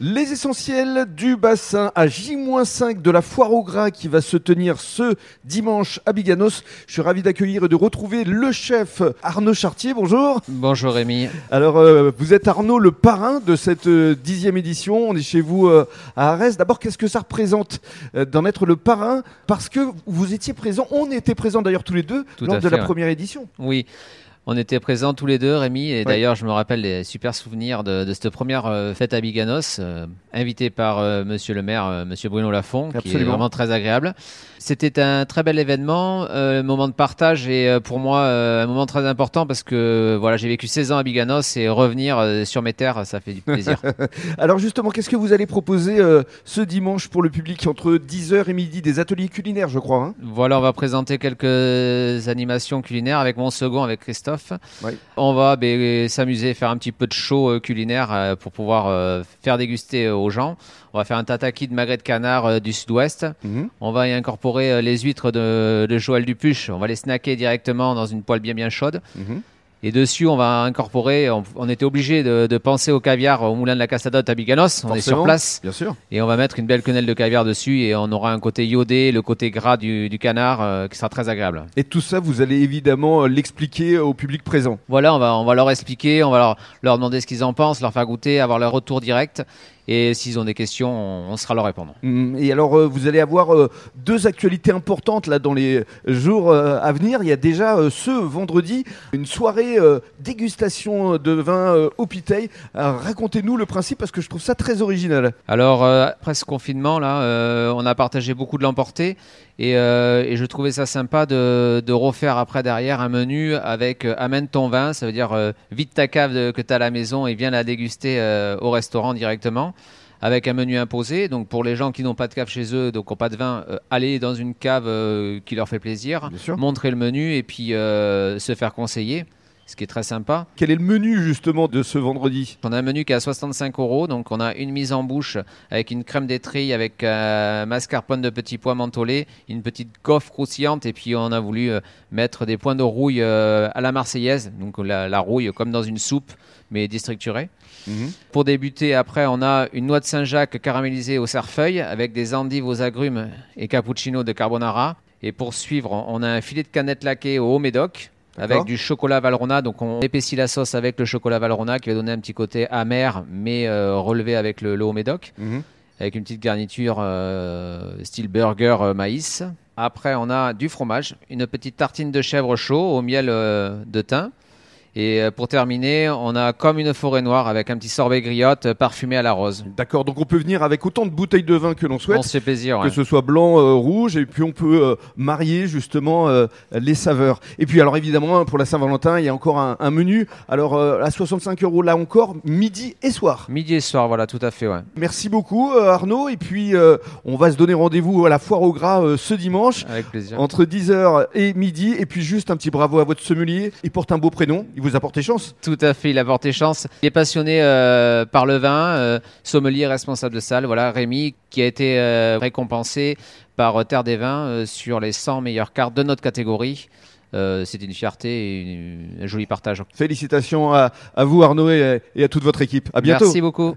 Les essentiels du bassin à J-5 de la foire au gras qui va se tenir ce dimanche à Biganos. Je suis ravi d'accueillir et de retrouver le chef Arnaud Chartier. Bonjour. Bonjour Rémi. Alors, euh, vous êtes Arnaud le parrain de cette euh, dixième édition. On est chez vous euh, à Arès. D'abord, qu'est-ce que ça représente euh, d'en être le parrain? Parce que vous étiez présent, on était présents d'ailleurs tous les deux Tout lors de fait, la ouais. première édition. Oui. On était présents tous les deux, Rémi, et d'ailleurs, je me rappelle des super souvenirs de, de cette première euh, fête à Biganos, euh, invité par euh, Monsieur le maire, euh, Monsieur Bruno Lafont, qui est Absolument. vraiment très agréable. C'était un très bel événement, euh, moment de partage et pour moi un moment très important parce que voilà, j'ai vécu 16 ans à Biganos et revenir sur mes terres, ça fait du plaisir. Alors justement, qu'est-ce que vous allez proposer ce dimanche pour le public entre 10h et midi? Des ateliers culinaires, je crois. hein Voilà, on va présenter quelques animations culinaires avec mon second, avec Christophe. Oui. On va ben, s'amuser, faire un petit peu de show euh, culinaire euh, pour pouvoir euh, faire déguster aux gens. On va faire un tataki de magret de canard du sud-ouest. Mhm. On va y incorporer les huîtres de, de Joël Dupuche. On va les snacker directement dans une poêle bien bien chaude. Mhm. Et dessus, on va incorporer, on, on était obligé de, de penser au caviar au moulin de la Castadote à Biganos. On est sur place. Bien sûr. Et on va mettre une belle quenelle de caviar dessus et on aura un côté iodé, le côté gras du, du canard euh, qui sera très agréable. Et tout ça, vous allez évidemment euh, l'expliquer au public présent. Voilà, on va, on va leur expliquer, on va leur, leur demander ce qu'ils en pensent, leur faire goûter, avoir leur retour direct. Et s'ils ont des questions, on, on sera leur répondre. Mm, Et alors, euh, vous allez avoir euh, deux actualités importantes là dans les jours euh, à venir. Il y a déjà ce vendredi une soirée dégustation de vin au Piteil. Racontez-nous le principe parce que je trouve ça très original. Alors, après ce confinement, là, on a partagé beaucoup de l'emporter. Et, euh, et je trouvais ça sympa de, de refaire après derrière un menu avec euh, amène ton vin, ça veut dire euh, vide ta cave de- que tu as à la maison et viens la déguster euh, au restaurant directement. Avec un menu imposé, donc pour les gens qui n'ont pas de cave chez eux, donc qui n'ont pas de vin, euh, aller dans une cave euh, qui leur fait plaisir, montrer le menu et puis euh, se faire conseiller, ce qui est très sympa. Quel est le menu justement de ce vendredi? On a un menu qui est à 65 euros, donc on a une mise en bouche avec une crème d'étreille, avec euh, mascarpone de petits pois mentholés, une petite gaufre croustillante, et puis on a voulu euh, mettre des points de rouille euh, à la marseillaise, donc la, la rouille comme dans une soupe, mais déstructurée. Mhm. Pour débuter, après, on a une noix de Saint-Jacques caramélisée au cerfeuil, avec des endives aux agrumes et cappuccino de carbonara. Et pour suivre, on a un filet de canette laquée au haut médoc. Avec du chocolat Valrhona, donc on épaissit la sauce avec le chocolat Valrhona qui va donner un petit côté amer mais euh, relevé avec le, le haut médoc Mhm. avec une petite garniture euh, style burger euh, maïs. Après, on a du fromage, une petite tartine de chèvre chaud au miel de thym. Et euh, pour terminer, on a comme une forêt noire avec un petit sorbet griotte euh, parfumé à la rose. D'accord, donc on peut venir avec autant de bouteilles de vin que l'on souhaite. On se fait plaisir. que ouais. ce soit blanc, euh, rouge, et puis on peut euh, marier justement euh, les saveurs. Et puis alors évidemment, pour la Saint-Valentin, il y a encore un, un menu. Alors à 65 euros là encore, midi et soir. Midi et soir, voilà, tout à fait. Ouais. Merci beaucoup Arnaud. Et puis on va se donner rendez-vous à la foire au gras ce dimanche. Avec plaisir. Entre 10h et midi, et puis juste un petit bravo à votre sommelier. Il porte un beau prénom, il vous a porté chance. Tout à fait, il a porté chance. Il est passionné euh, par le vin, euh, sommelier, responsable de salle. Voilà, Rémi, qui a été euh, récompensé par Terre des Vins sur les 100 meilleures cartes de notre catégorie. Euh, C'était une fierté et une- un joli partage. Félicitations à, à vous Arnaud et, et à toute votre équipe. À bientôt. Merci beaucoup.